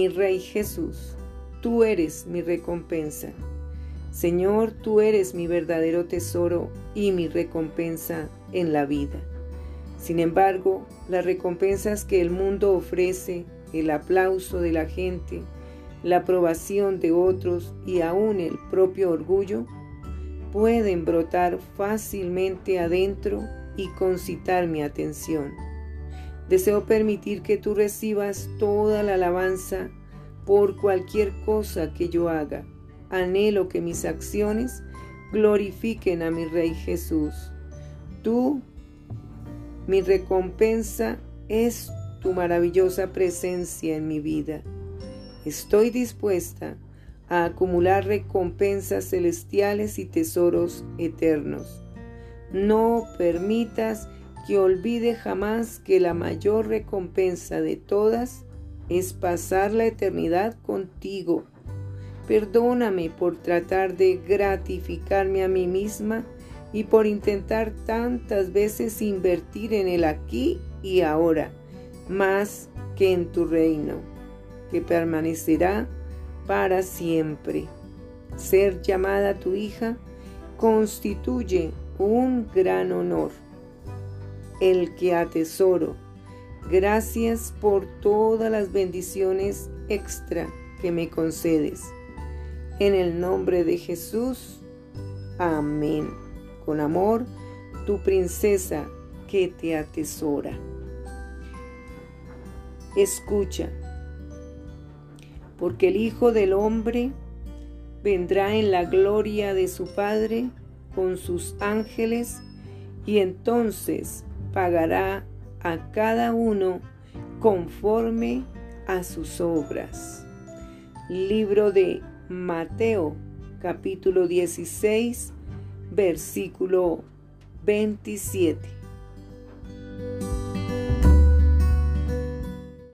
Mi Rey Jesús, tú eres mi recompensa. Señor, tú eres mi verdadero tesoro y mi recompensa en la vida. Sin embargo, las recompensas que el mundo ofrece, el aplauso de la gente, la aprobación de otros y aún el propio orgullo, pueden brotar fácilmente adentro y concitar mi atención. Deseo permitir que tú recibas toda la alabanza por cualquier cosa que yo haga. Anhelo que mis acciones glorifiquen a mi Rey Jesús. Tú, mi recompensa, es tu maravillosa presencia en mi vida. Estoy dispuesta a acumular recompensas celestiales y tesoros eternos. No permitas que olvide jamás que la mayor recompensa de todas es pasar la eternidad contigo. Perdóname por tratar de gratificarme a mí misma y por intentar tantas veces invertir en el aquí y ahora, más que en tu reino, que permanecerá para siempre. Ser llamada tu hija constituye un gran honor el que atesoro. Gracias por todas las bendiciones extra que me concedes. En el nombre de Jesús. Amén. Con amor, tu princesa que te atesora. Escucha, porque el Hijo del Hombre vendrá en la gloria de su Padre con sus ángeles y entonces pagará a cada uno conforme a sus obras. Libro de Mateo capítulo 16 versículo 27.